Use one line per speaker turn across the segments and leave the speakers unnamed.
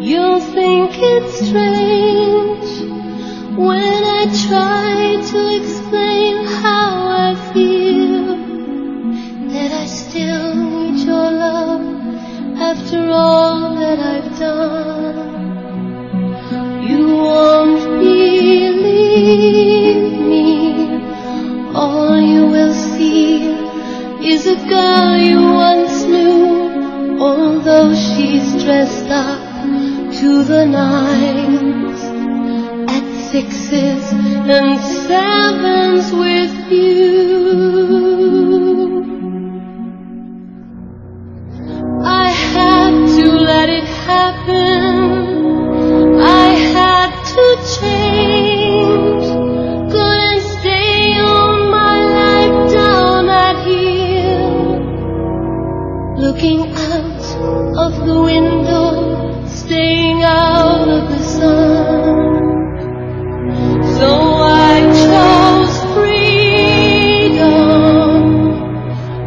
You'll think it's strange when I
try to explain how I feel that I still need your love
after all that I've done.
You won't believe me.
All you will see is a girl you once
knew, although
dressed up to the nines at sixes
and
sevens with
you.
I
had to let it happen.
I had
to change.
Couldn't
stay on my life down at here.
Looking the window, staying out of the sun. So
I chose freedom,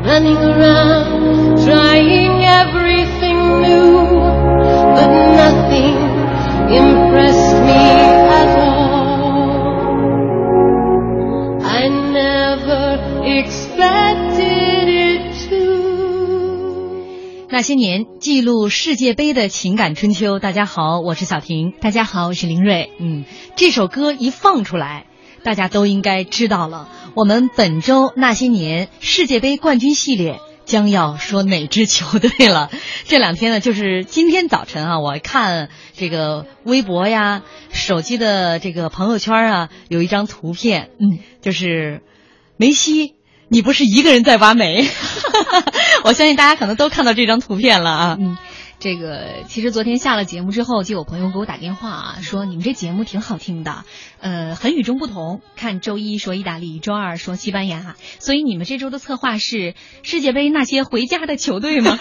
running around, trying
everything new, but nothing impressed
me at all.
I
never
expected
it to.
那些年。世界杯的情感春秋，大家好，我是小婷。
大家好，我是林睿。
嗯，这首歌一放出来，大家都应该知道了。我们本周那些年世界杯冠军系列将要说哪支球队了？这两天呢，就是今天早晨啊，我看这个微博呀、手机的这个朋友圈啊，有一张图片，嗯，就是梅西，你不是一个人在挖煤？我相信大家可能都看到这张图片了啊。
嗯。这个其实昨天下了节目之后，就有朋友给我打电话啊，说你们这节目挺好听的，呃，很与众不同。看周一说意大利，周二说西班牙，所以你们这周的策划是世界杯那些回家的球队吗？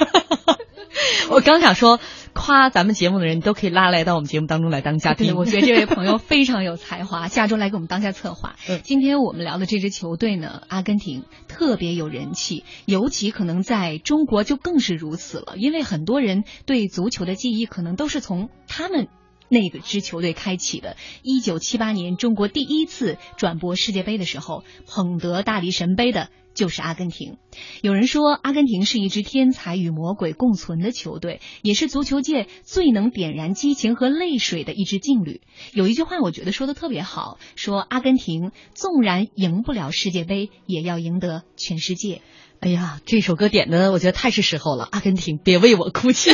我刚想说，夸咱们节目的人都可以拉来到我们节目当中来当嘉宾。
我觉得这位朋友非常有才华，下周来给我们当下策划。今天我们聊的这支球队呢，阿根廷特别有人气，尤其可能在中国就更是如此了，因为很多人对足球的记忆可能都是从他们那个支球队开启的。一九七八年，中国第一次转播世界杯的时候，捧得大力神杯的。就是阿根廷，有人说阿根廷是一支天才与魔鬼共存的球队，也是足球界最能点燃激情和泪水的一支劲旅。有一句话我觉得说的特别好，说阿根廷纵然赢不了世界杯，也要赢得全世界。
哎呀，这首歌点的我觉得太是时候了。阿根廷，别为我哭泣。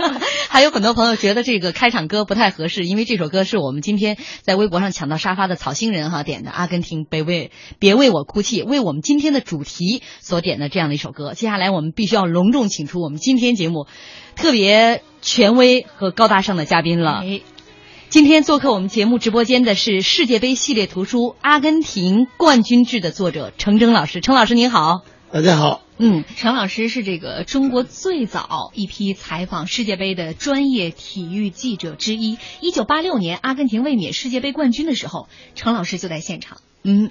还有很多朋友觉得这个开场歌不太合适，因为这首歌是我们今天在微博上抢到沙发的草星人哈点的。阿根廷，别为别为我哭泣，为我们今天的主题所点的这样的一首歌。接下来我们必须要隆重请出我们今天节目特别权威和高大上的嘉宾了。今天做客我们节目直播间的是世界杯系列图书《阿根廷冠军制》的作者程铮老师。程老师您好。
大家好，
嗯，程老师是这个中国最早一批采访世界杯的专业体育记者之一。一九八六年，阿根廷卫冕世界杯冠军的时候，程老师就在现场。
嗯，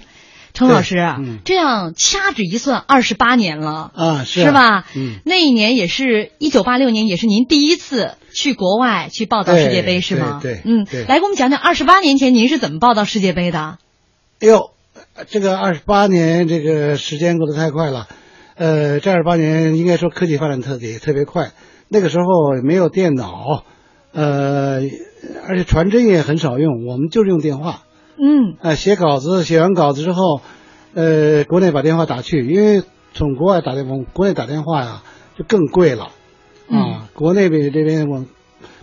程老师，这样掐指一算，二十八年了
啊，
是吧？
嗯，
那一年也是一九八六年，也是您第一次去国外去报道世界杯，是吗？
对，
嗯，来给我们讲讲二十八年前您是怎么报道世界杯的？
哎呦，这个二十八年这个时间过得太快了，呃，这二十八年应该说科技发展特别特别快，那个时候没有电脑，呃，而且传真也很少用，我们就是用电话。
嗯，
啊，写稿子，写完稿子之后，呃，国内把电话打去，因为从国外打电话，国内打电话呀就更贵了，啊，国内边这边我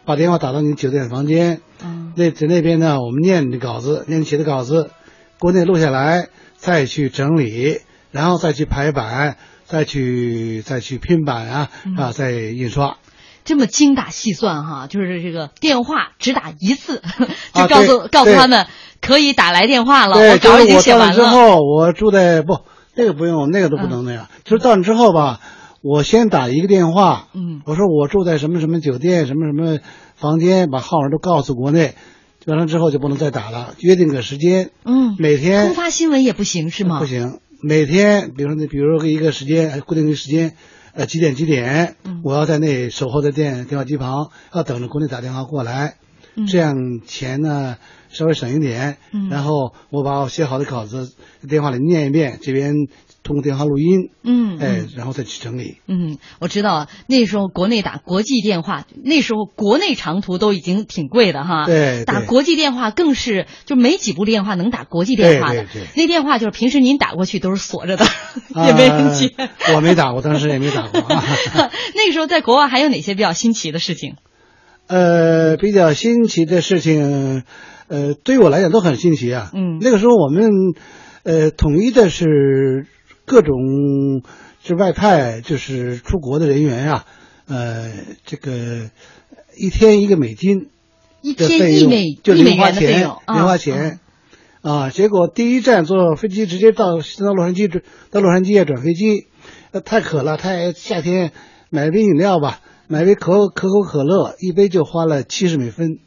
把电话打到你酒店房间，
嗯，
那在那边呢，我们念你的稿子，念写的稿子，国内录下来，再去整理，然后再去排版，再去再去拼版啊，啊，再印刷。
这么精打细算哈，就是这个电话只打一次，就告诉告诉他们可以打来电话了。
我，
稿已经写完
了。之后我住在不那个不用，那个都不能那样。就是到那之后吧，我先打一个电话，
嗯，
我说我住在什么什么酒店，什么什么房间，把号码都告诉国内，完了之后就不能再打了，约定个时间，
嗯，
每天
突发新闻也不行是吗？
不行，每天比如说你比如说一个时间固定的时间。呃，几点几点？我要在那守候在电电话机旁，要等着国内打电话过来，这样钱呢稍微省一点。然后我把我写好的稿子电话里念一遍，这边通过电话录音。
嗯，
哎，然后再去整理。
嗯，我知道那时候国内打国际电话，那时候国内长途都已经挺贵的哈。
对，
打国际电话更是就没几部电话能打国际电话
的。对对对。
那电话就是平时您打过去都是锁着的，也没人接。
我没打过，当时也没打过。
那个时候在国外还有哪些比较新奇的事情？
呃，比较新奇的事情，呃，对于我来讲都很新奇啊。
嗯。
那个时候我们，呃，统一的是各种这外派，就是出国的人员啊，呃，这个一天一个美金，
一天一美
就
零
花钱，零花
钱。
啊，结果第一站坐飞机直接到到洛杉矶转到洛杉矶转飞机，呃，太渴了，太夏天买杯饮料吧。买杯可可口可乐，一杯就花了七十美分，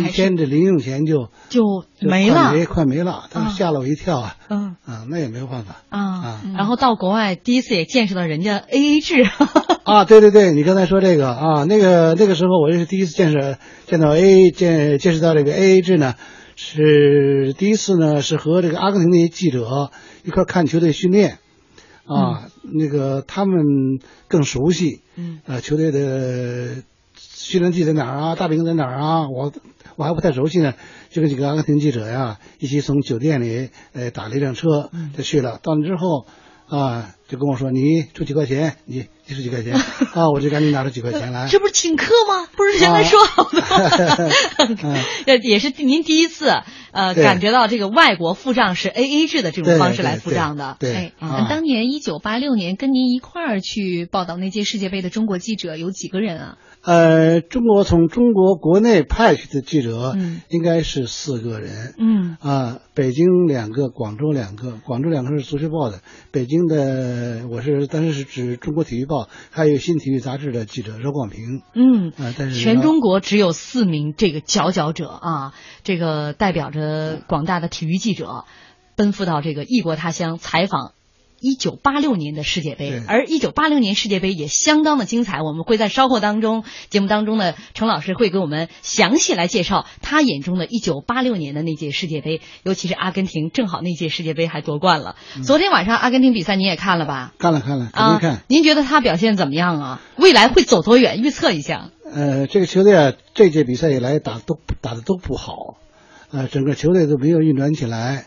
一天的零用钱就
就没了，
没快没了，他吓了我一跳啊！
嗯
啊，那也没有办法
啊。然后到国外第一次也见识到人家 A A 制
啊！对对对，你刚才说这个啊，那个那个时候我也是第一次见识见到 A 见见识到这个 A A 制呢，是第一次呢，是和这个阿根廷那些记者一块看球队训练。啊，那个他们更熟悉，
嗯，
呃，球队的训练地在哪儿啊？大饼在哪儿啊？我我还不太熟悉呢，就跟几个阿根廷记者呀，一起从酒店里呃打了一辆车就去了。到那之后啊，就跟我说：“你出几块钱，你你十几块钱啊？”我就赶紧拿出几块钱来。
这不是请客吗？不是原来说好的？呃，也是您第一次呃感觉到这个外国付账是 A A 制的这种方式来付账的。
对，
那当年一九八六年跟您一块儿去报道那届世界杯的中国记者有几个人啊？
呃，中国从中国国内派去的记者，
嗯，
应该是四个人，
嗯，
啊，北京两个，广州两个，广州两个是足球报的，北京的我是当时是指中国体育报，还有新体育杂志的记者饶广平，
嗯，
啊，但是
全中国只有四名这个佼佼者啊，这个代表着广大的体育记者，奔赴到这个异国他乡采访。一九八六年的世界杯，而一九八六年世界杯也相当的精彩。我们会在稍后当中节目当中呢，程老师会给我们详细来介绍他眼中的一九八六年的那届世界杯，尤其是阿根廷，正好那届世界杯还夺冠了。昨天晚上阿根廷比赛您也看了吧？
看了看了，肯定看。
您觉得他表现怎么样啊？未来会走多远？预测一下。
呃，这个球队啊，这届比赛以来打都打的都不好，呃，整个球队都没有运转起来。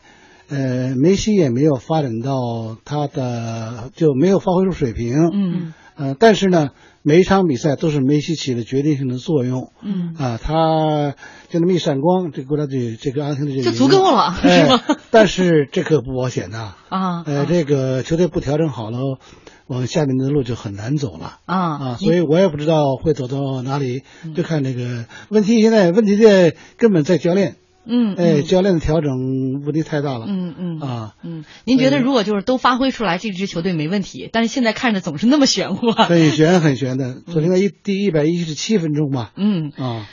呃，梅西也没有发展到他的，就没有发挥出水平。
嗯，
呃，但是呢，每一场比赛都是梅西起了决定性的作用。
嗯，
啊，他就那么一闪光，这个国家队，这个阿根廷的
就足够了，是吗？
但是这可不保险呐。
啊，
呃，这个球队不调整好了，往下面的路就很难走了。
啊
啊，所以我也不知道会走到哪里，就看这个问题。现在问题在根本在教练。
嗯，
哎，教练的调整问题太大了。
嗯嗯
啊，
嗯，您觉得如果就是都发挥出来，这支球队没问题？但是现在看着总是那么玄乎。
很悬，很悬的。昨天的一第一百一十七分钟吧。
嗯
啊。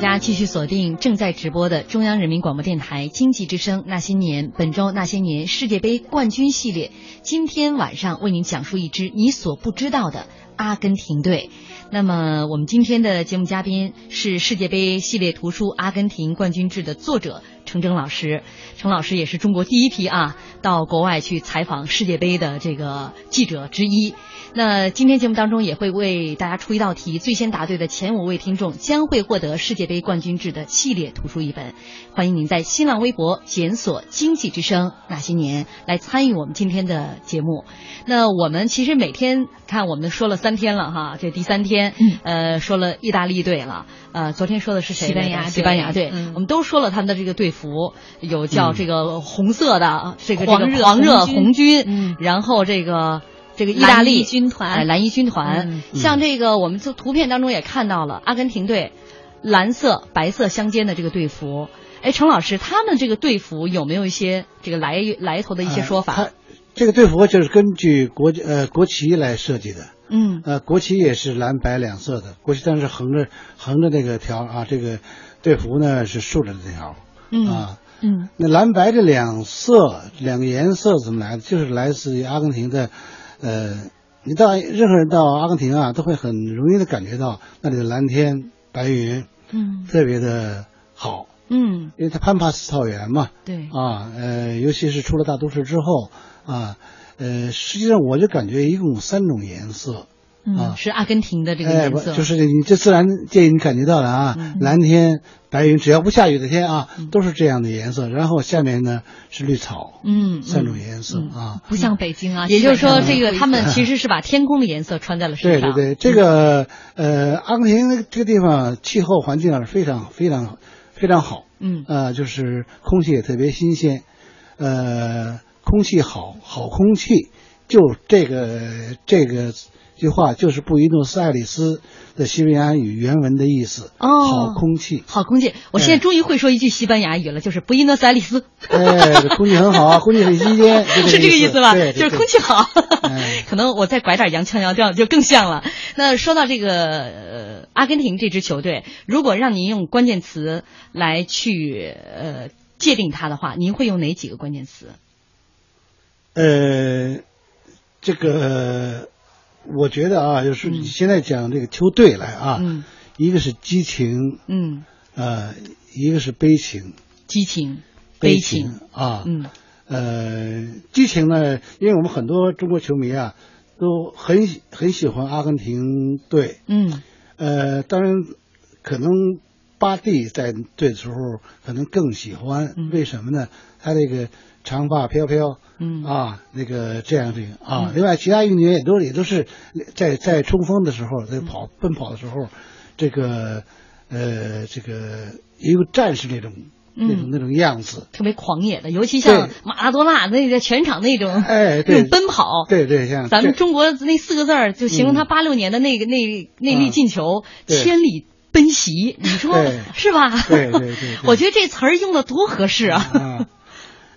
大家继续锁定正在直播的中央人民广播电台经济之声《那些年》，本周《那些年》世界杯冠军系列，今天晚上为您讲述一支你所不知道的阿根廷队。那么，我们今天的节目嘉宾是世界杯系列图书《阿根廷冠军制》的作者程铮老师。程老师也是中国第一批啊到国外去采访世界杯的这个记者之一。那今天节目当中也会为大家出一道题，最先答对的前五位听众将会获得世界杯冠军制的系列图书一本。欢迎您在新浪微博检索“经济之声那些年”来参与我们今天的节目。那我们其实每天看，我们说了三天了哈，这第三天，呃，说了意大利队了，呃，昨天说的是谁？
西班牙，
西班牙队。我们都说了他们的这个队服，有叫这个红色的这个这个狂热红军，然后这个。这个意大利
军团，
蓝衣军团，像这个我们从图片当中也看到了阿根廷队蓝色白色相间的这个队服。哎，程老师，他们这个队服有没有一些这个来来头的一些说法？
这个队服就是根据国呃国旗来设计的。
嗯，
呃，国旗也是蓝白两色的，国旗但是横着横着那个条啊，这个队服呢是竖着的这条。
嗯
啊，
嗯，
那蓝白这两色两个颜色怎么来的？就是来自于阿根廷的。呃，你到任何人到阿根廷啊，都会很容易的感觉到那里的蓝天白云，
嗯，
特别的好，
嗯，
因为它潘帕斯草原嘛，
对，
啊，呃，尤其是出了大都市之后，啊，呃，实际上我就感觉一共三种颜色。
嗯，是阿根廷的这个颜色，
就是你这自然界你感觉到了啊，蓝天白云，只要不下雨的天啊，都是这样的颜色。然后下面呢是绿草，
嗯，
三种颜色啊，
不像北京啊。
也就是说，这个他们其实是把天空的颜色穿在了身
上。对对对，这个呃，阿根廷这个地方气候环境啊非常非常非常好，
嗯，
呃，就是空气也特别新鲜，呃，空气好，好空气，就这个这个。句话就是布宜诺斯艾利斯的西班牙语原文的意思。
哦，
好空气，
好空气。我现在终于会说一句西班牙语了，就是布宜诺斯艾利斯。
哎，空气很好啊，空气很新鲜，
是这个意思吧？
对，
就是空气好。可能我再拐点洋腔洋调就更像了。那说到这个呃，阿根廷这支球队，如果让您用关键词来去呃界定它的话，您会用哪几个关键词？
呃，这个。我觉得啊，就是你现在讲这个球队来啊，一个是激情，
嗯，
呃，一个是悲情，
激情，
悲
情
啊，
嗯，
呃，激情呢，因为我们很多中国球迷啊，都很很喜欢阿根廷队，
嗯，
呃，当然可能巴蒂在队的时候可能更喜欢，为什么呢？他这个。长发飘飘，
嗯。
啊，那个这样这个啊，另外其他运动员也都也都是在在冲锋的时候，在跑奔跑的时候，这个呃这个也有战士那种那种那种样子，
特别狂野的，尤其像马拉多纳那个全场那种
哎
那种奔跑，
对对像
咱们中国那四个字儿就形容他八六年的那个那那粒进球，千里奔袭，你说是吧？
对对对，
我觉得这词儿用的多合适
啊。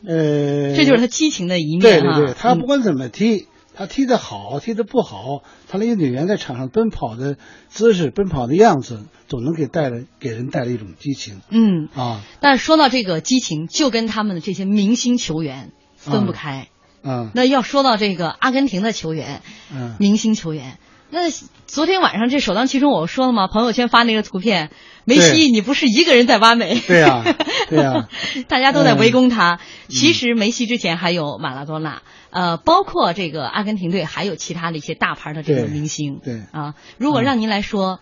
呃，
这就是他激情的一面
对对对，他不管怎么踢，他踢得好，踢得不好，他那些女员在场上奔跑的姿势、奔跑的样子，总能给带来给人带来一种激情。
嗯
啊，
但是说到这个激情，就跟他们的这些明星球员分不开。
嗯，
那要说到这个阿根廷的球员，
嗯，
明星球员。那昨天晚上这首当其冲，我说了吗？朋友圈发那个图片，梅西，你不是一个人在挖煤？
对呀，对呀，
大家都在围攻他。其实梅西之前还有马拉多纳，呃，包括这个阿根廷队还有其他的一些大牌的这个明星。
对
啊，如果让您来说，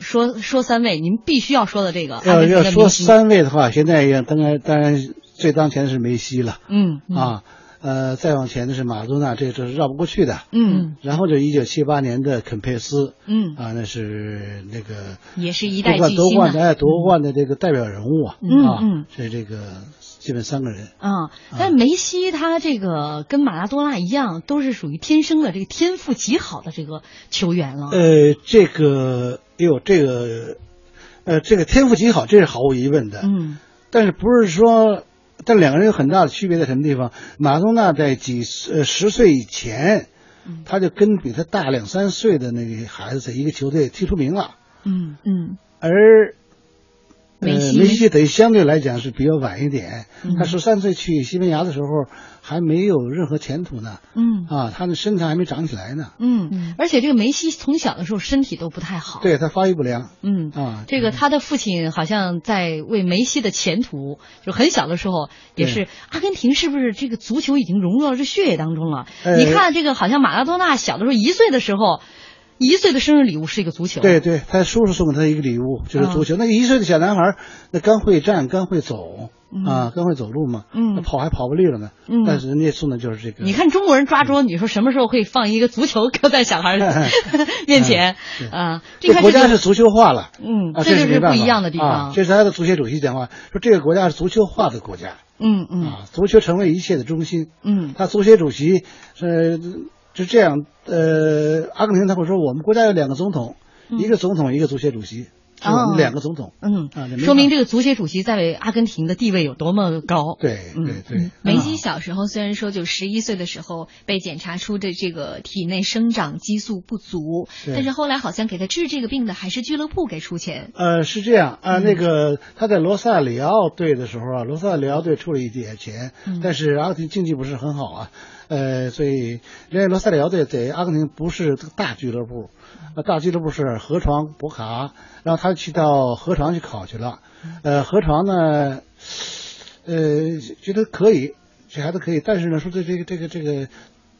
说说三位，您必须要说的这个。
要要说三位的话，现在也当然当然最当前的是梅西了。
嗯
啊。呃，再往前的是马拉多纳，这这是绕不过去的。
嗯，
然后就一九七八年的肯佩斯。
嗯，
啊，那是那个
也是一代
夺冠夺冠的夺冠
的
这个代表人物啊。
嗯
嗯，是这个基本三个人。
啊，但梅西他这个跟马拉多纳一样，都是属于天生的这个天赋极好的这个球员了。
呃，这个，哎呦，这个，呃，这个天赋极好，这是毫无疑问的。
嗯，
但是不是说？但两个人有很大的区别在什么地方？马拉多纳在几呃十岁以前，他就跟比他大两三岁的那个孩子在一个球队踢出名了。
嗯嗯。
而
梅
西梅西等于相对来讲是比较晚一点，他十三岁去西班牙的时候还没有任何前途呢。
嗯
啊，他的身材还没长起来呢。
嗯，而且这个梅西从小的时候身体都不太好，
对他发育不良。
嗯
啊，
这个他的父亲好像在为梅西的前途，就很小的时候也是。阿根廷是不是这个足球已经融入到这血液当中了？你看这个好像马拉多纳小的时候一岁的时候。一岁的生日礼物是一个足球，
对对，他叔叔送给他一个礼物就是足球。那一岁的小男孩，那刚会站，刚会走啊，刚会走路嘛，
嗯，
跑还跑不利了呢。
嗯，
但是人家送的就是这个。
你看中国人抓捉，你说什么时候会放一个足球搁在小孩 面前啊？
这国家是足球化了，
嗯，
这
就是不一样的地
方。这是他的足协主席讲话说，这个国家是足球化的国家。
嗯嗯，
啊，足球成为一切的中心。
嗯，
他足协主席是。是这样，呃，阿根廷他会说，我们国家有两个总统，一个总统，一个足协主席，是我们两个总统。
嗯，说明这个足协主席在阿根廷的地位有多么高。
对对对。
梅西小时候虽然说就十一岁的时候被检查出的这个体内生长激素不足，但是后来好像给他治这个病的还是俱乐部给出钱。
呃，是这样啊，那个他在罗萨里奥队的时候啊，罗萨里奥队出了一点钱，但是阿根廷经济不是很好啊。呃，所以人家罗塞里奥队在阿根廷不是大俱乐部，呃，大俱乐部是河床博卡，然后他去到河床去考去了，呃，河床呢，呃，觉得可以，这孩子可以，但是呢，说这这个这个这个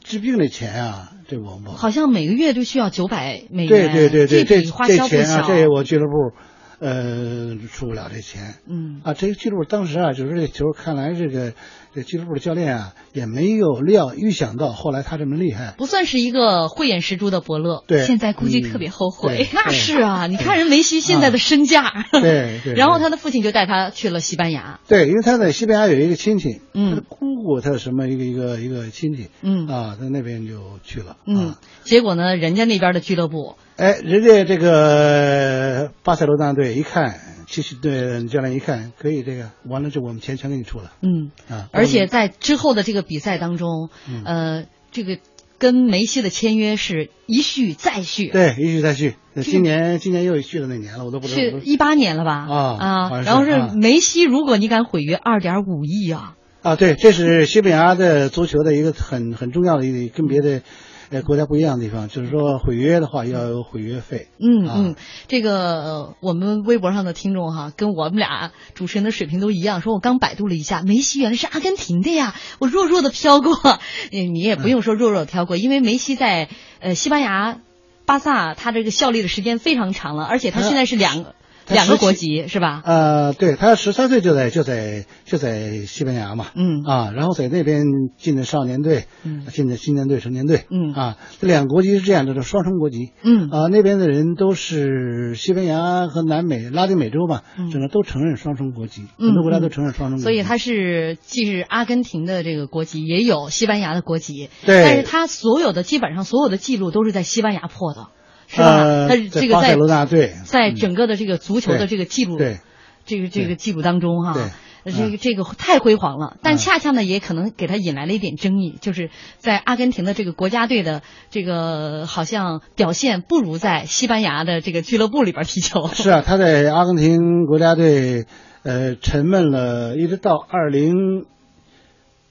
治病的钱啊，这我们
好像每个月都需要九百美元，
对对对对，这
花销
不小，这我俱乐部。呃，出不了这钱，
嗯
啊，这个俱乐部当时啊，就是这球，看来这个这俱乐部的教练啊，也没有料预想到后来他这么厉害，
不算是一个慧眼识珠的伯乐，
对，
现在估计特别后悔。
那是啊，你看人梅西现在的身价，
对对，
然后他的父亲就带他去了西班牙，
对，因为他在西班牙有一个亲戚，
嗯，
他的姑姑，他的什么一个一个一个亲戚，
嗯
啊，在那边就去了，
嗯，结果呢，人家那边的俱乐部。
哎，人家这个巴塞罗那队一看，其实对教练一看可以，这个完了就我们钱全给你出了。
嗯
啊，
而且在之后的这个比赛当中，呃，这个跟梅西的签约是一续再续。
对，一续再续。今年今年又续了哪年了，我都不知道。
是一八年了吧？
啊
啊，然后是梅西，如果你敢毁约，二点五亿啊！
啊，对，这是西班牙的足球的一个很很重要的一个跟别的。呃，国家不一样的地方，就是说毁约的话要有毁约费。
嗯嗯，这个我们微博上的听众哈，跟我们俩主持人的水平都一样，说我刚百度了一下，梅西原来是阿根廷的呀，我弱弱的飘过。你也不用说弱弱的飘过，因为梅西在呃西班牙巴萨，他这个效力的时间非常长了，而且他现在是两个。两个国籍是吧？
呃，对他十三岁就在就在就在西班牙嘛，
嗯。
啊，然后在那边进的少年队，
嗯，
进的青年队、成年队，
嗯。
啊，这两个国籍是这样的，是双重国籍，
嗯。
啊，那边的人都是西班牙和南美、拉丁美洲嘛，整个都承认双重国籍，很多国家都承认双重国籍，
所以他是既是阿根廷的这个国籍，也有西班牙的国籍，
对，
但是他所有的基本上所有的记录都是在西班牙破的。是吧？他这个
在罗纳队，
在整个的这个足球的这个记录，
对
这个这个记录当中哈，
对
这个这个太辉煌了。但恰恰呢，也可能给他引来了一点争议，就是在阿根廷的这个国家队的这个好像表现不如在西班牙的这个俱乐部里边踢球。
是啊，他在阿根廷国家队呃沉闷了一直到二零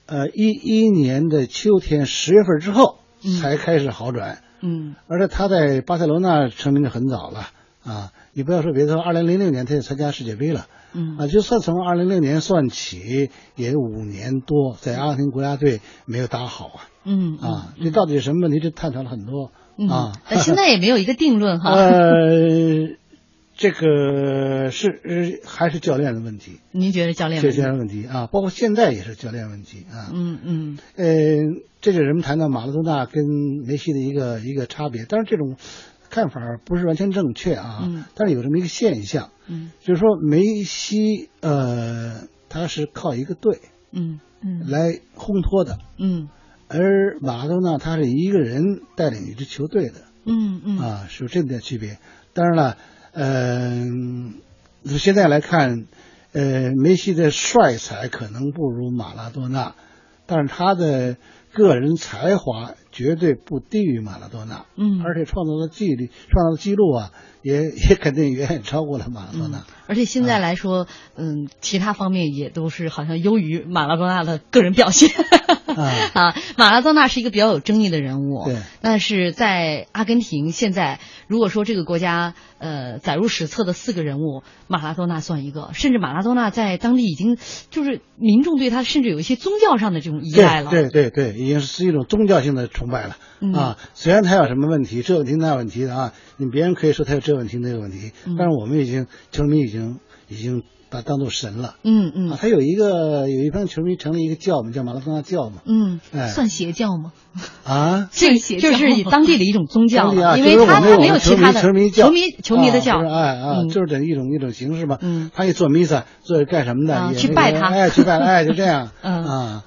呃一一年的秋天十月份之后才开始好转。
嗯，
而且他在巴塞罗那成名的很早了啊！你不要说别的，二零零六年他就参加世界杯了，
嗯
啊，就算从二零零六年算起，也五年多，在阿根廷国家队没有打好啊，
嗯
啊，这到底是什么问题？这探讨了很多啊，
但现在也没有一个定论哈。
呃。这个是还是教练的问题？
您觉得教练？
教练问题啊，包括现在也是教练问题啊。
嗯嗯。
呃，这就人们谈到马拉多纳跟梅西的一个一个差别，但是这种看法不是完全正确啊。
嗯。
但是有这么一个现象，
嗯，
就是说梅西呃，他是靠一个队，
嗯嗯，
来烘托的，
嗯，
而马拉多纳他是一个人带领一支球队的，
嗯嗯，
啊，是有这么点区别。当然了。嗯，现在来看，呃，梅西的帅才可能不如马拉多纳，但是他的个人才华绝。对不低于马拉多纳，
嗯，
而且创造的记录，创造的记录啊，也 也肯定远远超过了马拉多纳。
嗯、而且现在来说，嗯，其他方面也都是好像优于马拉多纳的个人表现。啊，马拉多纳是一个比较有争议的人物，
对，
但是在阿根廷现在，如果说这个国家呃载入史册的四个人物，马拉多纳算一个，甚至马拉多纳在当地已经就是民众对他甚至有一些宗教上的这种依赖了，
对对对，已经是一种宗教性的崇拜了、
嗯、
啊。虽然他有什么问题，这问题那问题的啊，你别人可以说他有这问题那个问题，
嗯、
但是我们已经球迷已经已经。把当做神了，
嗯嗯，
啊，他有一个有一帮球迷成立一个教嘛，叫马拉多纳教嘛，
嗯，
哎，
算邪教吗？
啊，
这就是以当地的一种宗教
啊，
因为他他没有其他的
球迷
球迷球迷的教，
哎啊，
嗯、
就是这一种一种形式嘛，
嗯，
他一做弥撒，做干什么的？
啊、去拜他，
哎，去拜，哎，就这样，
嗯。
啊。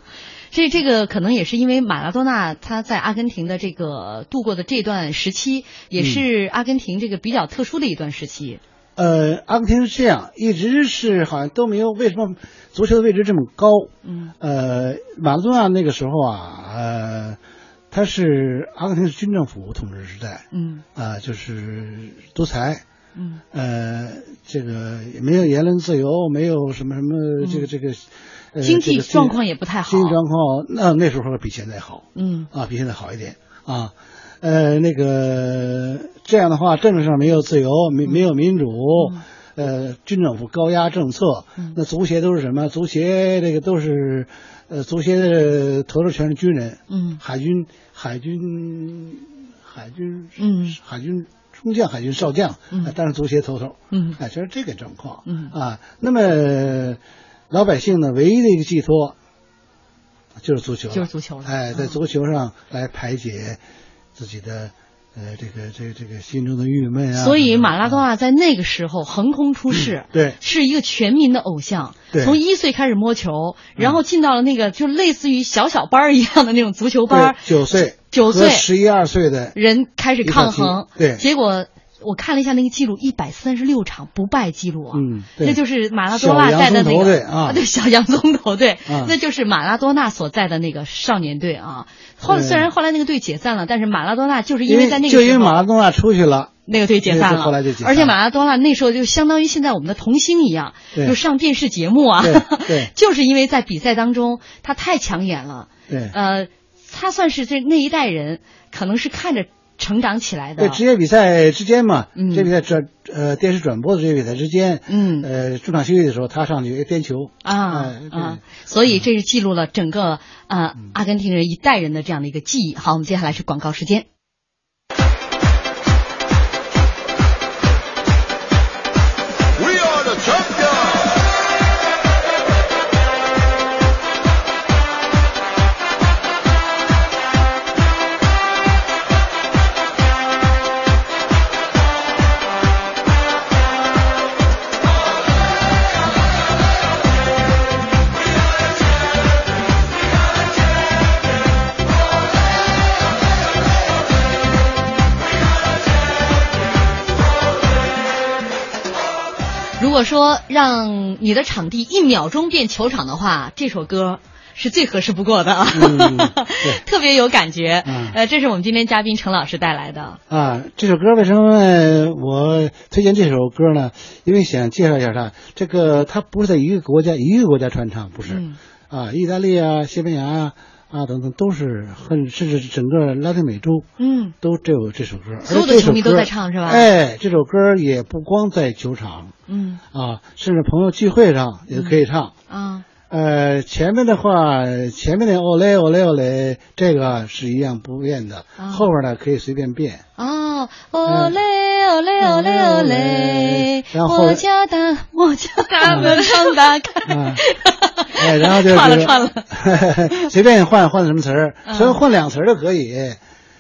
这这个可能也是因为马拉多纳他在阿根廷的这个度过的这段时期，也是阿根廷这个比较特殊的一段时期。
呃，阿根廷是这样，一直是好像都没有为什么足球的位置这么高？
嗯，
呃，马拉多纳那个时候啊，呃，他是阿根廷是军政府统治时代，
嗯，
啊、呃，就是独裁，
嗯，
呃，这个也没有言论自由，没有什么什么这个、
嗯、
这个，呃，
经济状况也不太好，
经济状况那那时候比现在好，
嗯，
啊，比现在好一点啊。呃，那个这样的话，政治上没有自由，没没有民主，
嗯、
呃，军政府高压政策，
嗯、
那足协都是什么？足协这个都是，呃，足协的头头全是军人，
嗯，
海军、海军、海军，
嗯，
海军中将、海军少将，
嗯，
当然足协头头，
嗯，
哎，就是这个状况，
嗯。
啊，那么老百姓呢，唯一的一个寄托就是足球，
就是足球了，
哎，在足球上来排解。自己的呃，这个这个这个心中的郁闷啊，
所以马拉多纳在那个时候横空出世，
嗯、对，
是一个全民的偶像。
对，
从一岁开始摸球，然后进到了那个就类似于小小班一样的那种足球班，
九岁，
九岁
十一二岁的
人开始抗衡，
对，
结果。我看了一下那个记录，一百三十六场不败记录啊，
嗯，
那就是马拉多纳在的那个
啊，
对，小洋葱头队，
啊、
那就是马拉多纳所在的那个少年队啊。后来虽然后来那个队解散了，但是马拉多纳就是因为在那个
就因为马拉多纳出去了，
那个队解散了，
后来就解散
而且马拉多纳那时候就相当于现在我们的童星一样，就上电视节目啊，
对，对。
就是因为在比赛当中他太抢眼了，
对，
呃，他算是这那一代人可能是看着。成长起来的，
对职业比赛之间嘛，
嗯，
职业比赛转呃电视转播的职业比赛之间，
嗯，
呃中场休息的时候，他上去颠球。
啊、
哎、
啊，所以这是记录了整个啊、呃、阿根廷人一代人的这样的一个记忆。好，我们接下来是广告时间。果说让你的场地一秒钟变球场的话，这首歌是最合适不过的啊，
嗯、
特别有感觉。
嗯、
呃，这是我们今天嘉宾陈老师带来的
啊。这首歌为什么我推荐这首歌呢？因为想介绍一下它。这个它不是在一个国家一个国家传唱，不是、
嗯、
啊，意大利啊、西班牙啊。啊，等等，都是很，甚至整个拉丁美洲，
嗯，
都都有这首歌，
所有的球迷都在唱是吧？
哎，这首歌也不光在球场，
嗯，
啊，甚至朋友聚会上也可以唱，
啊，
呃，前面的话，前面的哦嘞哦嘞哦嘞，这个是一样不变的，
啊、
后边呢可以随便变。
哦，哦嘞哦嘞哦嘞哦嘞，
然后
我家的我家大门常打开。
嗯哎，然后就是
串 了串了，
随便换换什么词儿，所以换两词儿都可以。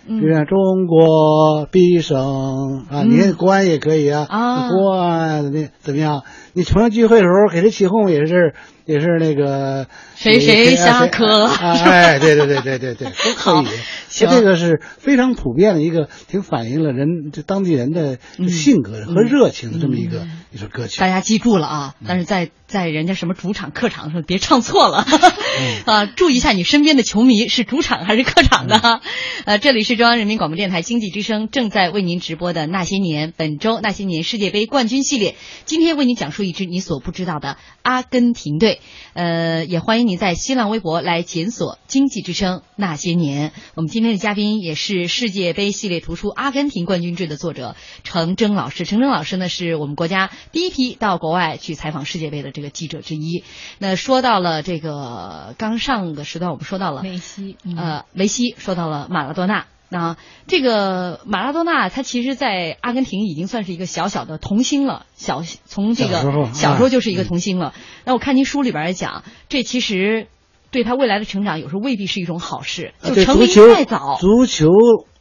嗯，
比如中国必胜啊，你看国安也可以啊，
啊，
国安那怎么样？你同样聚会的时候给谁起哄也是也是那个
谁谁下课，
哎，对对对对对对，都可以。这个是非常普遍的一个，挺反映了人就当地人的性格和热情的这么一个一首歌曲。
大家记住了啊！但是在在人家什么主场客场上别唱错了 啊！注意一下你身边的球迷是主场还是客场的。呃，这里是中央人民广播电台经济之声正在为您直播的《那些年》，本周《那些年》世界杯冠军系列，今天为您讲述一支你所不知道的阿根廷队。呃，也欢迎您在新浪微博来检索“经济之声那些年”。我们今天的嘉宾也是世界杯系列图书《阿根廷冠军制》的作者程征老师。程征老师呢，是我们国家第一批到国外去采访世界杯的这个记者之一。那说到了这个刚上个时段，我们说到了
梅西，
呃，梅西说到了马拉多纳。那这个马拉多纳，他其实，在阿根廷已经算是一个小小的童星了。小从这个小时候就是一个童星了。那我看您书里边也讲，这其实对他未来的成长，有时候未必是一种好事。就成名太早，
足球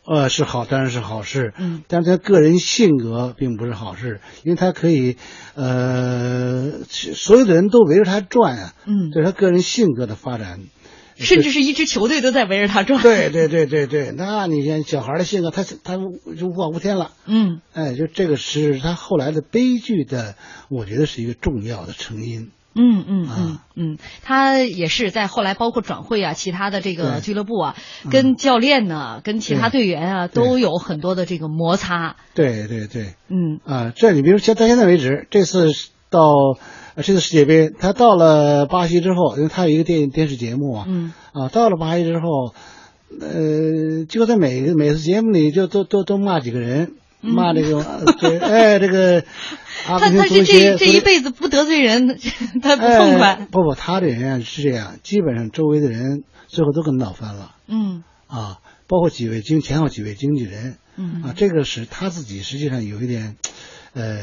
呃是好，当然是好事。嗯，但是他个人性格并不是好事，因为他可以呃，所有的人都围着他转啊。嗯，对他个人性格的发展。
甚至是一支球队都在围着他转。
对对对对对，那你看小孩的性格，他他就无法无天了。嗯，哎，就这个是他后来的悲剧的，我觉得是一个重要的成因。
嗯嗯嗯嗯，他也是在后来包括转会啊，其他的这个俱乐部啊，跟教练呢，跟其他队员啊，都有很多的这个摩擦。
对对对，嗯啊，这你比如像到现在为止，这次到。这次世界杯，他到了巴西之后，因为他有一个电电视节目啊，嗯，啊，到了巴西之后，呃，就在每个每次节目里就都都都骂几个人，骂这个，这哎 这个，
他他是这这一辈子不得罪人，他不痛快。
不不，他这人啊是这样，基本上周围的人最后都跟闹翻了，嗯，啊，包括几位经前后几位经纪人，嗯，啊，这个是他自己实际上有一点，呃。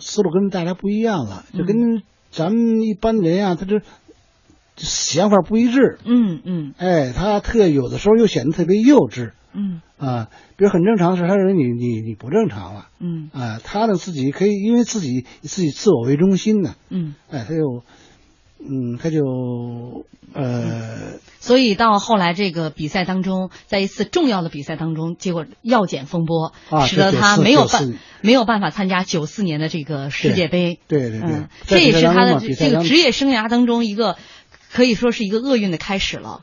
思路跟大家不一样了，就跟咱们一般人啊，他这想法不一致。嗯嗯，哎，他特有的时候又显得特别幼稚。嗯啊，比如很正常的事，他认为你你你不正常了。嗯啊，他呢自己可以因为自己自己自我为中心呢。嗯，哎，他就。嗯，他就呃，
所以到后来这个比赛当中，在一次重要的比赛当中，结果药检风波，使得他没有办没有办法参加九四年的这个世界杯。
对对对，
这也是他的这个职业生涯当中一个可以说是一个厄运的开始了。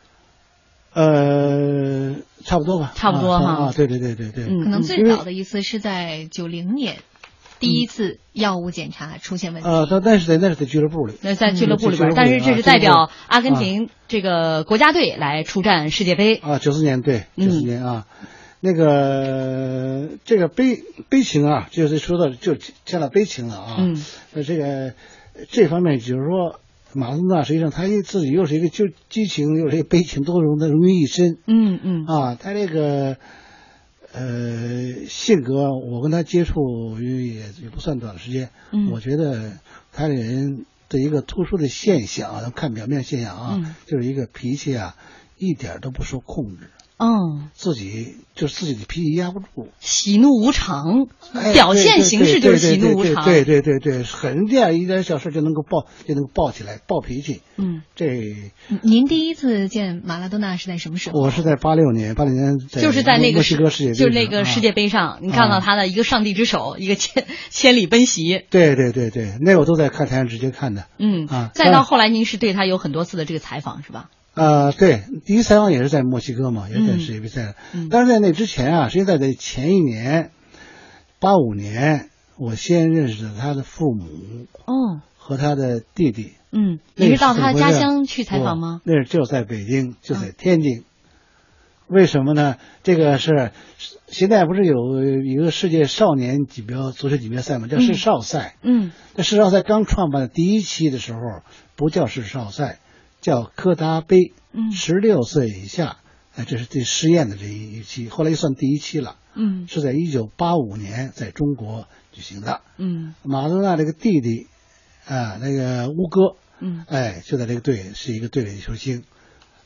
呃，差不多吧，
差不多哈。
啊，对对对对对，
可能最早的一次是在九零年。第一次药物检查出现问题。
呃，但但是在那是在俱乐部里，
那在俱乐部里边，但是这是代表阿根廷这个国家队来出战世界杯。
啊，九四年对，九四年啊，那个这个悲悲情啊，就是说到就见到悲情了啊。嗯。那这个这方面就是说，马东纳实际上他自己又是一个就激情，又是一个悲情，都融的融于一身。嗯嗯。啊，他这个。呃，性格我跟他接触也也不算短时间，我觉得他这人的一个突出的现象，咱看表面现象啊，就是一个脾气啊，一点都不受控制。嗯，自己就是自己的脾气压不住，
喜怒无常，表现形式就是喜怒无常。
对对对对，很这样一点小事就能够爆，就能够爆起来，暴脾气。嗯，这。
您第一次见马拉多纳是在什么时候？
我是在八六年，八六年
就是在那个
世界杯，
就是那个世界杯上，你看到他的一个上帝之手，一个千千里奔袭。
对对对对，那我都在看台上直接看的。嗯
啊，再到后来，您是对他有很多次的这个采访，是吧？
啊，对，第一采访也是在墨西哥嘛，也是在世界杯赛。嗯，但是在那之前啊，实际在在前一年，八五年，我先认识了他的父母，哦，和他的弟弟。
嗯，你是到他家乡去采访吗？
那是就在北京，就在天津。为什么呢？这个是现在不是有一个世界少年锦标足球锦标赛嘛？叫世少赛。嗯，那世少赛刚创办的第一期的时候，不叫世少赛。叫柯达杯，十六岁以下，哎，这是最试验的这一期，后来又算第一期了。嗯，是在一九八五年在中国举行的。嗯，马多纳这个弟弟，啊，那个乌哥，嗯，哎，就在这个队是一个队里的球星。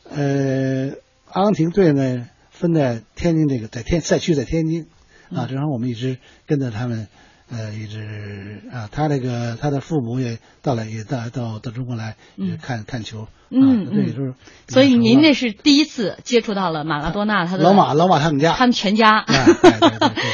呃，阿根廷队呢分在天津这个，在天赛区在天津，啊，正好我们一直跟着他们，呃，一直啊，他那个他的父母也到了，也到到到中国来也看看球。
嗯
对，就是。
所以您那是第一次接触到了马拉多纳，他的
老马老马他们家，
他们全家。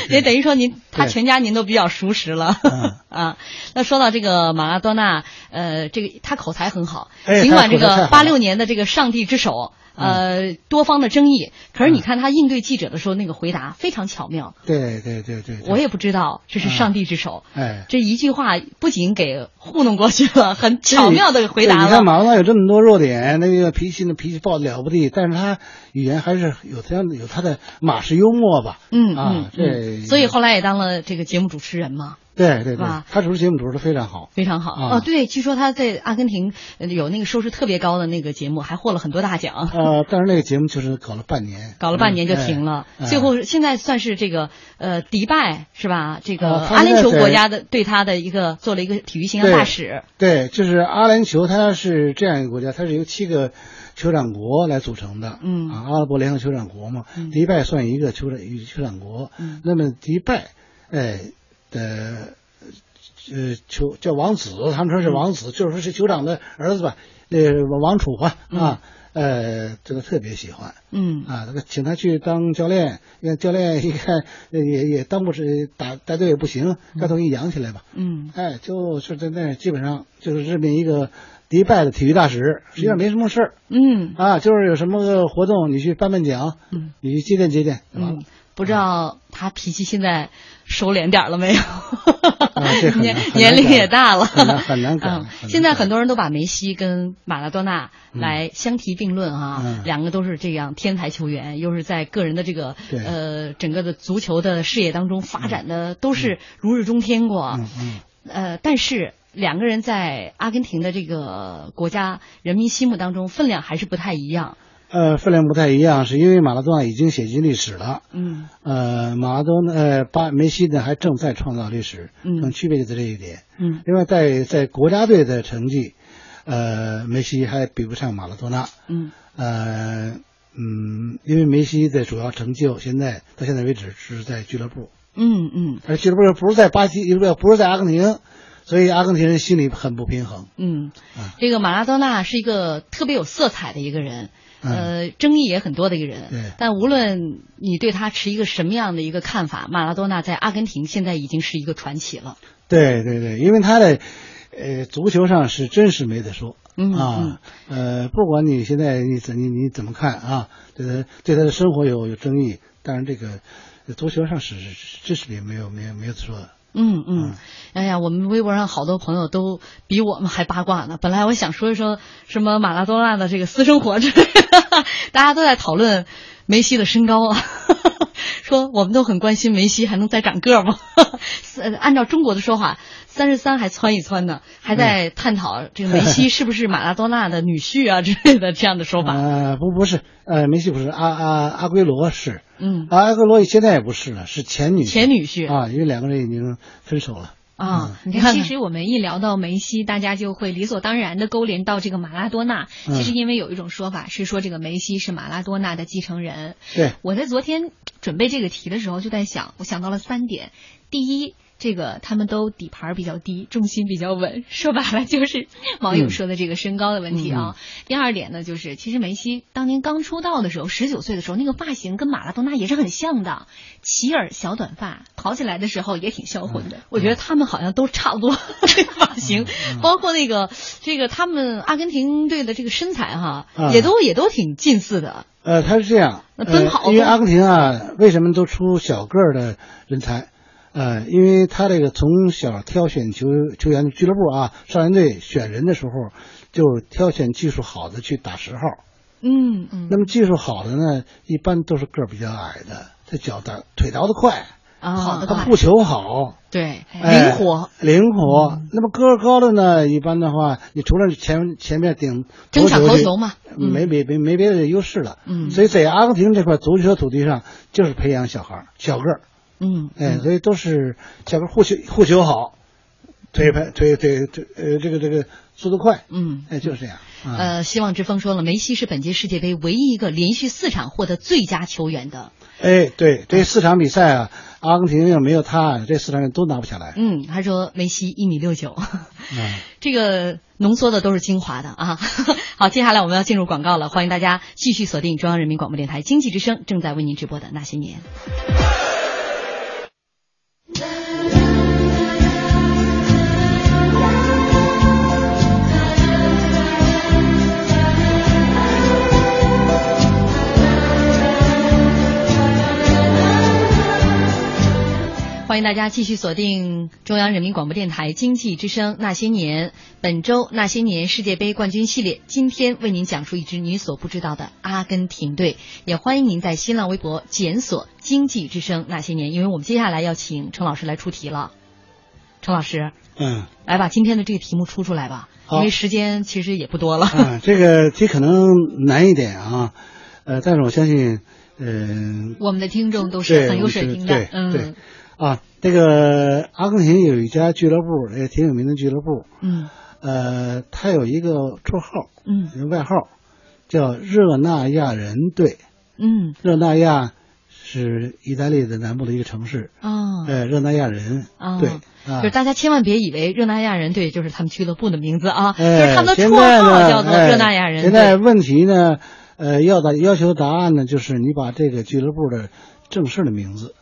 也等于说您他全家您都比较熟识了。啊，那说到这个马拉多纳，呃，这个他口才很好，尽管这个八六年的这个上帝之手。呃，多方的争议，可是你看他应对记者的时候，那个回答非常巧妙。
对对对对，
我也不知道这是上帝之手。
哎，
这一句话不仅给糊弄过去了，很巧妙的回答
了。你看马龙有这么多弱点，那个脾气呢，脾气暴的了不得，但是他语言还是有这样的有他的马氏幽默吧。
嗯
啊，这
所以后来也当了这个节目主持人嘛。
对对对，他主持节目主持的非常好，
非常好哦。对，据说他在阿根廷有那个收视特别高的那个节目，还获了很多大奖。
呃，但是那个节目就是搞了半年，
搞了半年就停了。最后现在算是这个呃迪拜是吧？这个阿联酋国家的对他的一个做了一个体育形象大使。
对，就是阿联酋，它是这样一个国家，它是由七个酋长国来组成的。
嗯
啊，阿拉伯联合酋长国嘛，迪拜算一个酋长酋长国。
嗯，
那么迪拜，哎。的呃，酋叫王子，他们说是王子，就是说是酋长的儿子吧？那王楚吧啊，呃，这个特别喜欢，
嗯。
啊，这个请他去当教练，因为教练一看也也当不是打带队也不行，干脆给你养起来吧，
嗯，
哎，就是在那基本上就是任命一个迪拜的体育大使，实际上没什么事儿，
嗯，
啊，就是有什么活动你去颁颁奖，
嗯，
你去接见接见，
嗯，不知道他脾气现在。收敛点了没有？年年龄也大了，
很难改。
现在很多人都把梅西跟马拉多纳来相提并论啊，两个都是这样天才球员，又是在个人的这个呃整个的足球的事业当中发展的都是如日中天过。呃，但是两个人在阿根廷的这个国家人民心目当中分量还是不太一样。
呃，分量不太一样，是因为马拉多纳已经写进历史了。
嗯。
呃，马拉多呃，巴梅西呢还正在创造历史。
嗯。
区别就在这一点。
嗯。
另外，在在国家队的成绩，呃，梅西还比不上马拉多纳。
嗯。
呃，嗯，因为梅西的主要成就现在到现在为止是在俱乐部。
嗯嗯。
而俱乐部不是在巴西，不不是在阿根廷，所以阿根廷人心里很不平衡。
嗯。这个马拉多纳是一个特别有色彩的一个人。呃，争议也很多的一个人，
对。
但无论你对他持一个什么样的一个看法，马拉多纳在阿根廷现在已经是一个传奇了。
对对对，因为他的呃足球上是真是没得说，
嗯
啊，呃，不管你现在你怎你你怎么看啊，对他对他的生活有有争议，但是这个足球上是真是没有没有没有说的。
嗯嗯，哎呀，我们微博上好多朋友都比我们还八卦呢。本来我想说一说什么马拉多纳的这个私生活之类的，大家都在讨论梅西的身高啊，说我们都很关心梅西还能再长个吗？按照中国的说法，三十三还蹿一蹿呢，还在探讨这个梅西是不是马拉多纳的女婿啊之类的这样的说法。
呃，不不是，呃，梅西不是，阿阿阿圭罗是。
嗯，
埃克罗伊现在也不是了，是前女
前女婿
啊，因为两个人已经分手了
啊。
你看，其实我们一聊到梅西，大家就会理所当然的勾连到这个马拉多纳。其实因为有一种说法是说，这个梅西是马拉多纳的继承人。
对，
我在昨天准备这个题的时候就在想，我想到了三点。第一。这个他们都底盘比较低，重心比较稳，说白了就是网友说的这个身高的问题啊。第二点呢，就是其实梅西当年刚出道的时候，十九岁的时候，那个发型跟马拉多纳也是很像的，齐耳小短发，跑起来的时候也挺销魂的。
我觉得他们好像都差不多这 个发型，包括那个这个他们阿根廷队的这个身材哈，也都也都挺近似的。
呃，他是这样，
奔跑，
因为阿根廷啊，为什么都出小个儿的人才？呃，因为他这个从小挑选球球员的俱乐部啊，少年队选人的时候，就挑选技术好的去打十号。
嗯嗯。
那么技术好的呢，一般都是个儿比较矮的，他脚大腿倒得快，
啊，
他护球好，
对，灵活
灵活。那么个儿高的呢，一般的话，你除了前前面顶
争抢头球嘛，
没没没没别的优势了。
嗯。
所以在阿根廷这块足球土地上，就是培养小孩小个儿。
嗯，
哎，所以都是前面护球护球好，腿拍腿腿腿呃这个这个速度快，
嗯，
哎就是这样。
呃，希望之风说了，梅西是本届世界杯唯一一个连续四场获得最佳球员的。
哎，对，这四场比赛啊，阿根廷要没有他，这四场人都拿不下来。
嗯，他说梅西一米六九，
嗯，
这个浓缩的都是精华的啊。好，接下来我们要进入广告了，欢迎大家继续锁定中央人民广播电台经济之声正在为您直播的那些年。欢迎大家继续锁定中央人民广播电台经济之声《那些年》，本周《那些年》世界杯冠军系列，今天为您讲述一支你所不知道的阿根廷队。也欢迎您在新浪微博检索“经济之声那些年”，因为我们接下来要请程老师来出题了。程老师，
嗯，
来把今天的这个题目出出来吧，因为时间其实也不多了。
嗯，这个题可能难一点啊，呃，但是我相信，嗯、
我们的听众都是很有水平的，
对对。
嗯。
啊，这个阿根廷有一家俱乐部，也挺有名的俱乐部，
嗯
呃，它有一个绰号，
嗯
外号，叫热那亚人队。
嗯
热那亚是意大利的南部的一个城市，
啊
呃，热那亚人
啊
队啊
就是。大家千万别以为热那亚人队就是他们俱乐部的名字啊，
哎
就是他们的绰号叫做
哎
热那亚人
现在。问题呢，呃，要答要求答案呢，就是你把这个俱乐部的正式的名字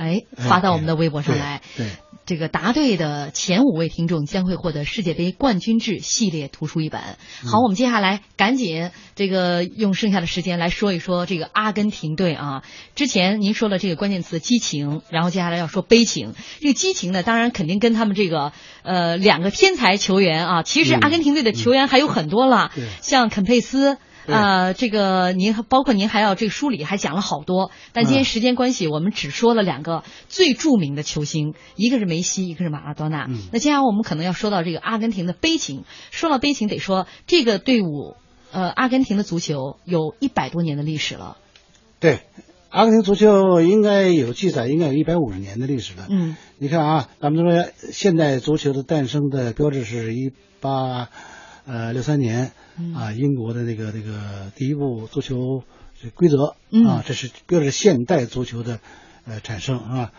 哎，
哎
发到我们的微博上
对
来。
对，
这个答对的前五位听众将会获得世界杯冠军制系列图书一本。好，我们接下来赶紧这个用剩下的时间来说一说这个阿根廷队啊。之前您说了这个关键词激情，然后接下来要说悲情。这个激情呢，当然肯定跟他们这个呃两个天才球员啊，其实
嗯
阿根廷队的球员还有很多了，
对
像肯佩斯。
对
呃，这个您包括您还要这个书里还讲了好多，但今天
嗯
时间关系，我们只说了两个最著名的球星，一个是梅西，一个是马拉多纳。
嗯
那接下来我们可能要说到这个阿根廷的悲情。说到悲情，得说这个队伍，呃，阿根廷的足球有一百多年的历史了。
对，阿根廷足球应该有记载，应该有一百五十年的历史了。
嗯
你看啊，咱们说现代足球的诞生的标志是一八呃六三年
嗯
啊，英国的那个那个第一部足球规则
嗯
啊，这是标志现代足球的呃产生啊。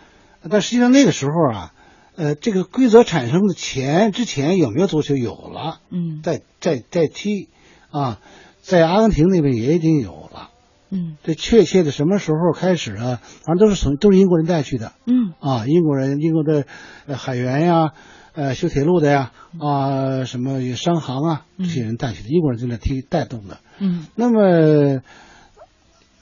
但实际上那个时候啊，呃，这个规则产生的前之前有没有足球？有了，
嗯
在在在踢啊，在阿根廷那边也已经有了。
嗯
这确切的什么时候开始啊？反正都是从都是英国人带去的。
嗯
啊，英国人，英国的呃海员呀，呃修铁路的呀，啊什么有商行啊，这些人带去的，英国人就在提带动的。
嗯。
那么，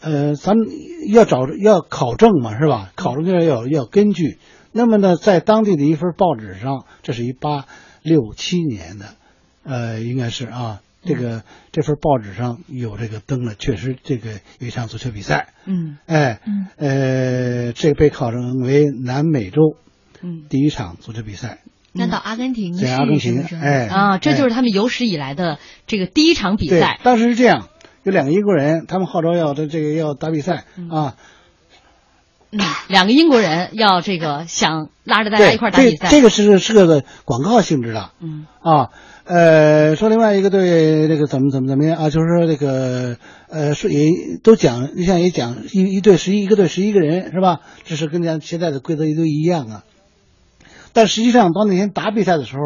呃，咱们要找要考证嘛，是吧？考证就要有要根据。那么呢，在当地的一份报纸上，这是一八六七年的，呃，应该是啊，这个这份报纸上有这个登了，确实这个有一场足球比赛，
嗯。
哎，
嗯。
呃，这被考证为南美洲
嗯。
第一场足球比赛，
那到阿根廷是
在阿根廷？哎，
啊，这就是
哎
他们有史以来的这个第一场比赛。
当时是这样，有两个英国人，他们号召要这这个要打比赛啊，
嗯，两个英国人要这个想拉着大家一块打比赛。
这这个是是个广告性质的
嗯
啊。呃，说另外一个队这个怎么怎么怎么样啊？就是说这个呃，是也都讲，你像也讲一一队十一一个队十一个人是吧？这是跟咱现在的规则都一样啊。但实际上到那天打比赛的时候，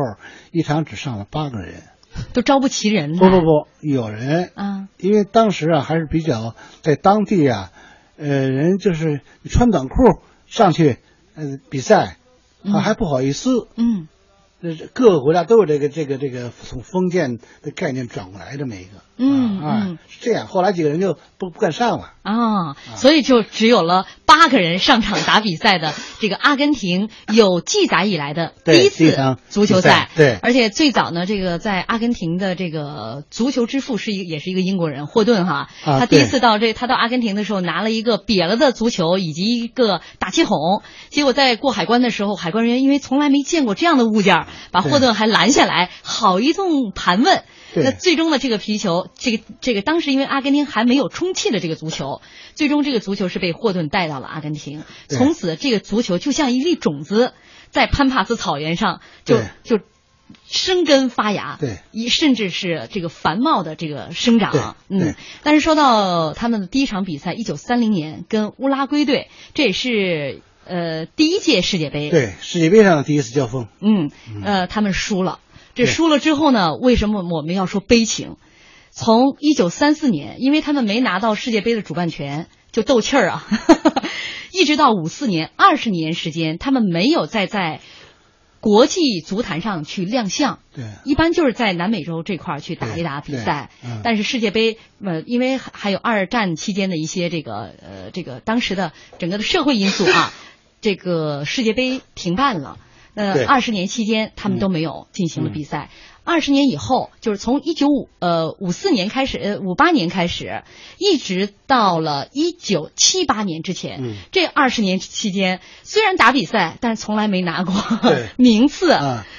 一场只上了八个人。
都招不齐人。
不不不，有人
啊
因为当时啊还是比较在当地啊，呃，人就是穿短裤上去，呃，比赛，啊还不好意思。
嗯
各个国家都有这个这个这个从封建的概念转过来这么一个，
嗯
啊
嗯
是这样。后来几个人就不不敢上了。
啊，所以就只有了八个人上场打比赛的 这个阿根廷有记载以来的第一次足球
赛对
而且最早呢，这个在阿根廷的这个足球之父是一也是一个英国人霍顿哈，
啊
他第一次到这他到阿根廷的时候拿了一个瘪了的足球以及一个打气筒，结果在过海关的时候，海关人员因为从来没见过这样的物件儿，把霍顿还拦下来，好一通盘问。那最终的这个皮球，这个这个当时因为阿根廷还没有充气的这个足球，最终这个足球是被霍顿带到了阿根廷，从此这个足球就像一粒种子，在潘帕斯草原上就就生根发芽，
对，
一甚至是这个繁茂的这个生长，
嗯。
但是说到他们的第一场比赛，一九三零年跟乌拉圭队，这也是呃第一届世界杯，
对世界杯上的第一次交锋，
嗯，呃，他们输了。这输了之后呢，为什么我们要说悲情？从一九三四年，因为他们没拿到世界杯的主办权，就斗气儿啊，一直到五四年，二十年时间，他们没有再在。国际足坛上去亮相，
对，
一般就是在南美洲这块儿去打一打比赛。但是世界杯，呃，因为还有二战期间的一些这个呃这个当时的整个的社会因素啊，这个世界杯停办了。呃，二十年期间他们都没有进行了比赛。二十年以后，就是从一九五呃五四年开始，呃五八年开始，一直到了一九七八年之前，这二十年期间，虽然打比赛，但是从来没拿过 名次，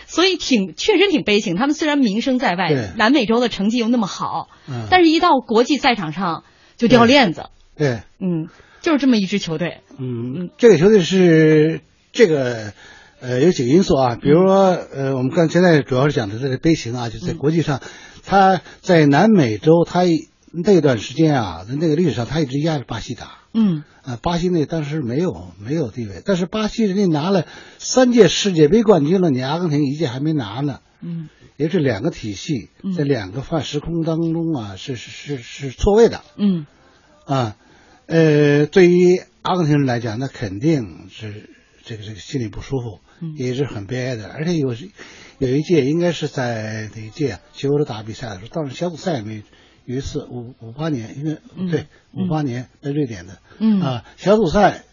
所以挺确实挺悲情。他们虽然名声在外，南美洲的成绩又那么好，但是一到国际赛场上就掉链子。
对，
嗯，就是这么一支球队。
嗯，这个球队是这个。呃，有几个因素啊，比如说，呃，我们刚现在主要是讲的这个杯型啊，就在国际上，他在南美洲，他那段时间啊，在那个历史上，他一直压着巴西打，
嗯，
啊，巴西那当时没有没有地位，但是巴西人家拿了三届世界杯冠军了，你阿根廷一届还没拿呢，
嗯，
也是两个体系在两个范时空当中啊，是是是是错位的，
嗯，
啊，呃，对于阿根廷人来讲，那肯定是这个这个心里不舒服。也是很悲哀的，而且有有一届应该是在哪一届啊？去欧洲打比赛的时候，当时小组赛没有一次五五八年，因为对五八年在瑞典的，
嗯
啊小组赛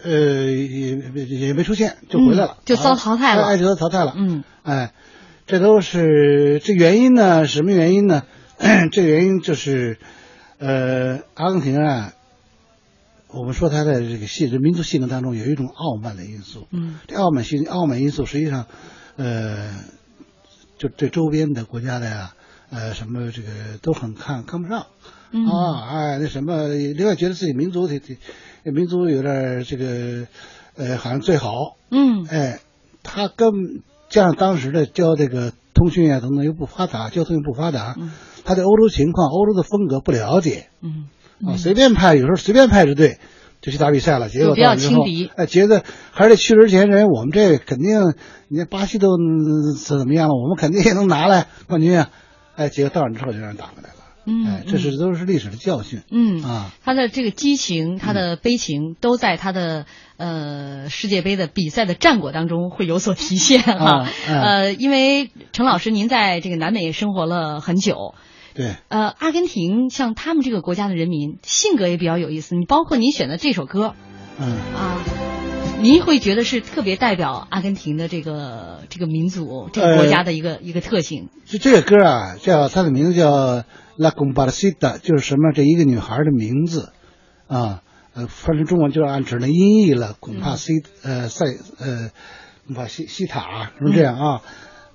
呃也也没出现就回来了，
就遭淘汰了，
哎就遭淘汰了，
嗯
哎这都是这原因呢？什么原因呢？这原因就是呃阿根廷啊。我们说他的这个性这民族性格当中有一种傲慢的因素，
嗯，
这傲慢性傲慢因素实际上，呃，就对周边的国家的呀，呃，什么这个都很看看不上，嗯。啊，哎，那什么，另外觉得自己民族的民族有点这个，呃，好像最好，
嗯，
哎，他跟加上当时的交这个通讯啊等等又不发达，交通又不发达，他对欧洲情况、欧洲的风格不了解，
嗯。
啊，随便派，有时候随便派支队就去打比赛了，结果到
之后，
哎，觉得还是去之前人我们这肯定，你看巴西都怎怎么样了，我们肯定也能拿来冠军啊，哎，结果到那之后就让人打回来了，
嗯，
哎，这是都是历史的教训，
嗯
啊，
他的这个激情，他的悲情，都在他的呃世界杯的比赛的战果当中会有所体现哈，呃，因为陈老师您在这个南美生活了很久。
对，
呃，阿根廷像他们这个国家的人民性格也比较有意思。你包括您选的这首歌，
嗯
啊，您会觉得是特别代表阿根廷的这个这个民族这个国家的一个一个特性。
就这个歌啊，叫它的名字叫《La Comparsita》，就是什么这一个女孩的名字啊，呃，翻成中文就是按指的音译了，贡帕西呃塞呃贡帕西西塔什么这样啊，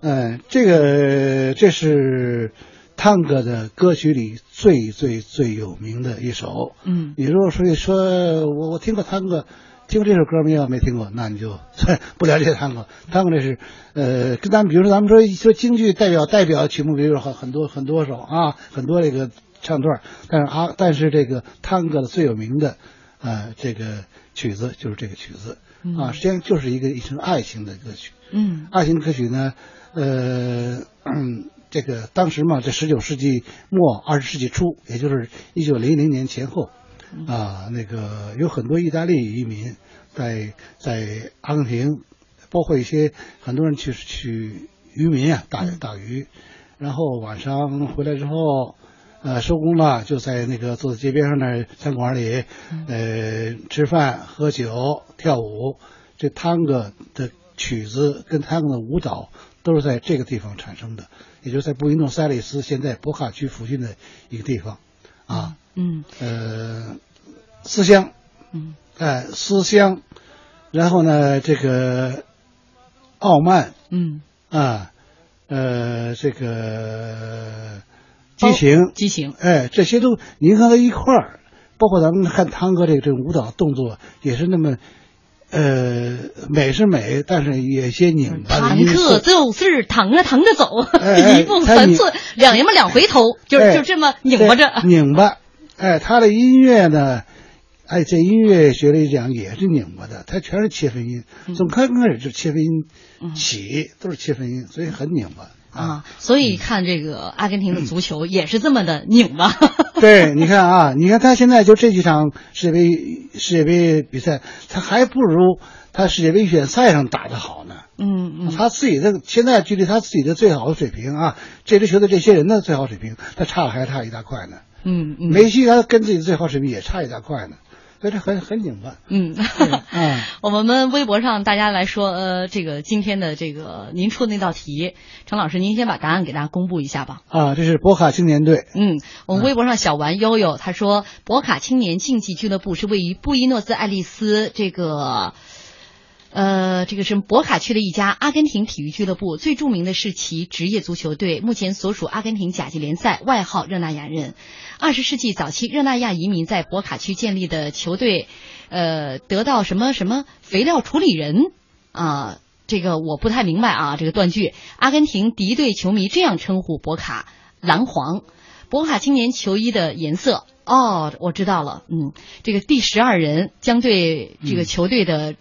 嗯，这个这是。探戈的歌曲里最最最有名的一首，
嗯，
你如果说说我我听过探戈，听过这首歌没有？没听过，那你就 不了解探戈。探戈这是，呃，跟咱们比如说咱们说说京剧代表代表曲目，比如说很很多很多首啊，很多这个唱段，但是啊，但是这个探戈的最有名的，呃，这个曲子就是这个曲子啊，实际上就是一个一首爱情的歌曲，
嗯，
爱情歌曲呢，呃。这个当时嘛，在十九世纪末二十世纪初，也就是一九零零年前后，啊，那个有很多意大利移民在在阿根廷，包括一些很多人去去渔民啊，打打鱼，然后晚上回来之后，呃，收工了就在那个坐在街边上那餐馆里，呃，吃饭喝酒跳舞，这探戈的曲子跟探戈的舞蹈都是在这个地方产生的。也就是在布宜诺斯艾利斯，现在博卡区附近的一个地方，啊，
嗯，
呃，思乡，
嗯，
哎，思乡，然后呢，这个傲慢，
嗯，
啊，呃，这个激情，
激情，
哎，这些都凝合在一块儿，包括咱们看汤哥这个这种舞蹈动作，也是那么呃，美是美，但是有些拧巴的
坦
因素
克。就是疼啊疼着走，
哎
一步三寸，两爷们两回头，就
哎
就这么拧巴着。
拧巴。哎，他的音乐呢，哎，在音乐学里讲也是拧巴的，他全是切分音，
嗯
从刚开始就切分音起，都是切分音，所以很拧巴。
啊，所以看这个阿根廷的足球也是这么的拧巴。
对，你看啊，你看他现在就这几场世界杯世界杯比赛，他还不如他世界杯预选赛上打得好呢。
嗯嗯，
他自己的现在距离他自己的最好的水平啊，这支球队这些人的最好水平，他差还差一大块呢。
嗯嗯，
梅西他跟自己的最好水平也差一大块呢，所以这很很拧巴。
嗯，
嗯
我们微博上大家来说，呃，这个今天的这个您出的那道题，陈老师您先把答案给大家公布一下吧。
啊，这是博卡青年队。
嗯，我们微博上小玩悠悠他说，博卡青年竞技俱乐部是位于布宜诺斯艾利斯这个。呃，这个是博卡区的一家阿根廷体育俱乐部，最著名的是其职业足球队，目前所属阿根廷甲级联赛，外号热那亚人。二十世纪早期，热那亚移民在博卡区建立的球队，呃，得到什么什么肥料处理人啊、这个我不太明白啊，这个断句。阿根廷敌对球迷这样称呼博卡蓝黄，博卡青年球衣的颜色。哦，我知道了，嗯，这个第十二人将对这个球队的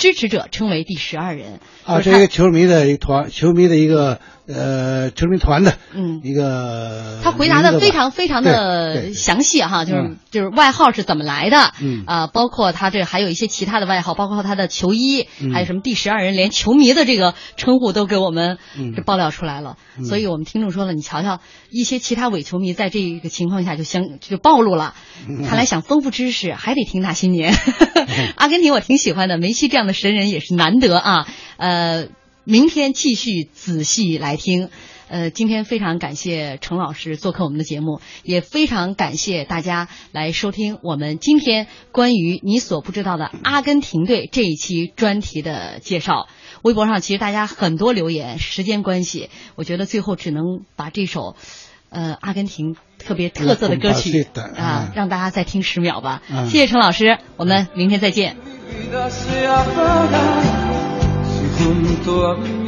支持者称为第十二人。
啊，这一个球迷的一个团，球迷的一个呃球迷团的
嗯。
一个。
他回答的非常非常的详细哈，就是
嗯
就是外号是怎么来的，
嗯
啊，包括他这还有一些其他的外号，包括他的球衣，
嗯
还有什么第十二人，连球迷的这个称呼都给我们
嗯
这爆料出来了。
嗯
所以我们听众说了，你瞧瞧，一些其他伪球迷在这个情况下就相就暴露了。
嗯
看来想丰富知识还得听那些年。阿根廷我挺喜欢的，梅西这样的神人也是难得啊。呃，明天继续仔细来听。呃，今天非常感谢程老师做客我们的节目，也非常感谢大家来收听我们今天关于你所不知道的阿根廷队这一期专题的介绍。微博上其实大家很多留言，时间关系，我觉得最后只能把这首，呃，阿根廷特别特色的歌曲啊
嗯，
让大家再听十秒吧。
嗯
谢谢程老师，我们明天再见。
Junto a mí